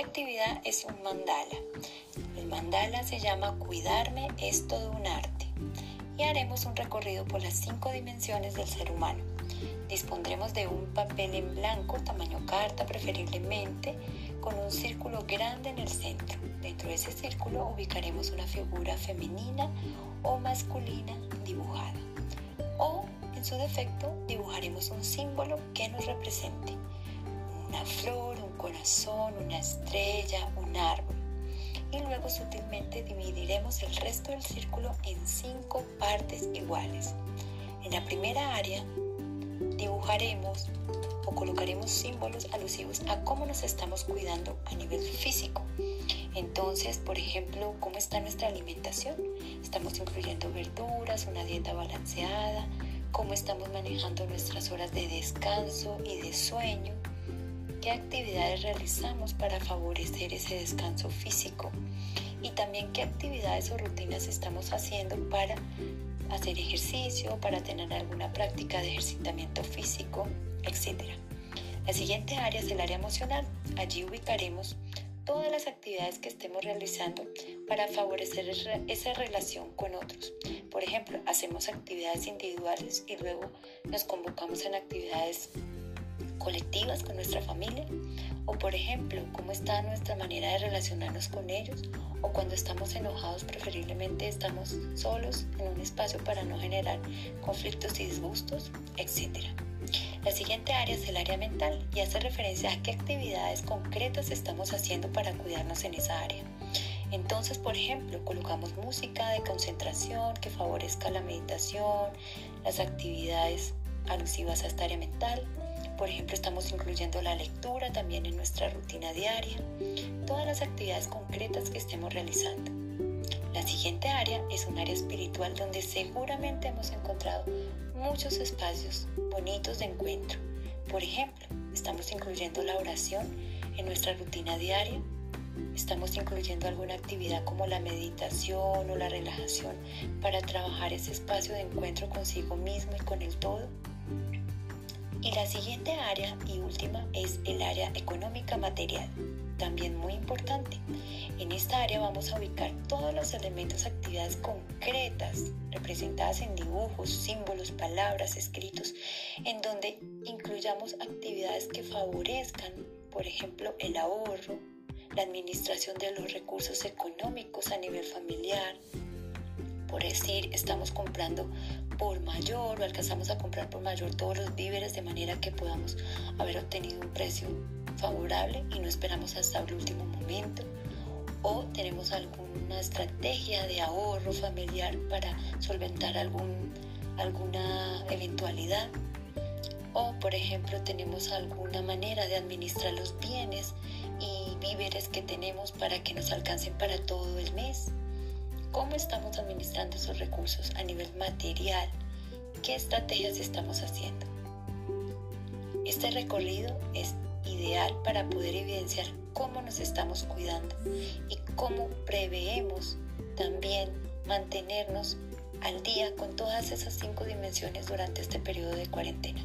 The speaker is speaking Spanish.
actividad es un mandala. El mandala se llama Cuidarme es todo un arte y haremos un recorrido por las cinco dimensiones del ser humano. Dispondremos de un papel en blanco, tamaño carta preferiblemente, con un círculo grande en el centro. Dentro de ese círculo ubicaremos una figura femenina o masculina dibujada. O, en su defecto, dibujaremos un símbolo que nos represente. Una flor, corazón, una estrella, un árbol. Y luego sutilmente dividiremos el resto del círculo en cinco partes iguales. En la primera área dibujaremos o colocaremos símbolos alusivos a cómo nos estamos cuidando a nivel físico. Entonces, por ejemplo, ¿cómo está nuestra alimentación? ¿Estamos incluyendo verduras, una dieta balanceada? ¿Cómo estamos manejando nuestras horas de descanso y de sueño? ¿Qué actividades realizamos para favorecer ese descanso físico? Y también qué actividades o rutinas estamos haciendo para hacer ejercicio, para tener alguna práctica de ejercitamiento físico, etc. La siguiente área es el área emocional. Allí ubicaremos todas las actividades que estemos realizando para favorecer esa relación con otros. Por ejemplo, hacemos actividades individuales y luego nos convocamos en actividades colectivas con nuestra familia. O por ejemplo, cómo está nuestra manera de relacionarnos con ellos. O cuando estamos enojados, preferiblemente estamos solos en un espacio para no generar conflictos y disgustos, etc. La siguiente área es el área mental y hace referencia a qué actividades concretas estamos haciendo para cuidarnos en esa área. Entonces, por ejemplo, colocamos música de concentración que favorezca la meditación, las actividades alusivas a esta área mental. Por ejemplo, estamos incluyendo la lectura también en nuestra rutina diaria, todas las actividades concretas que estemos realizando. La siguiente área es un área espiritual donde seguramente hemos encontrado muchos espacios bonitos de encuentro. Por ejemplo, estamos incluyendo la oración en nuestra rutina diaria. Estamos incluyendo alguna actividad como la meditación o la relajación para trabajar ese espacio de encuentro consigo mismo y con el todo. Y la siguiente área y última es el área económica material también muy importante. En esta área vamos a ubicar todos los elementos, actividades concretas representadas en dibujos, símbolos, palabras, escritos, en donde incluyamos actividades que favorezcan, por ejemplo, el ahorro, la administración de los recursos económicos a nivel familiar. Por decir, estamos comprando por mayor o alcanzamos a comprar por mayor todos los víveres de manera que podamos haber obtenido un precio favorable y no esperamos hasta el último momento o tenemos alguna estrategia de ahorro familiar para solventar algún, alguna eventualidad o por ejemplo tenemos alguna manera de administrar los bienes y víveres que tenemos para que nos alcancen para todo el mes. ¿Cómo estamos administrando esos recursos a nivel material? ¿Qué estrategias estamos haciendo? Este recorrido es ideal para poder evidenciar cómo nos estamos cuidando y cómo preveemos también mantenernos al día con todas esas cinco dimensiones durante este periodo de cuarentena.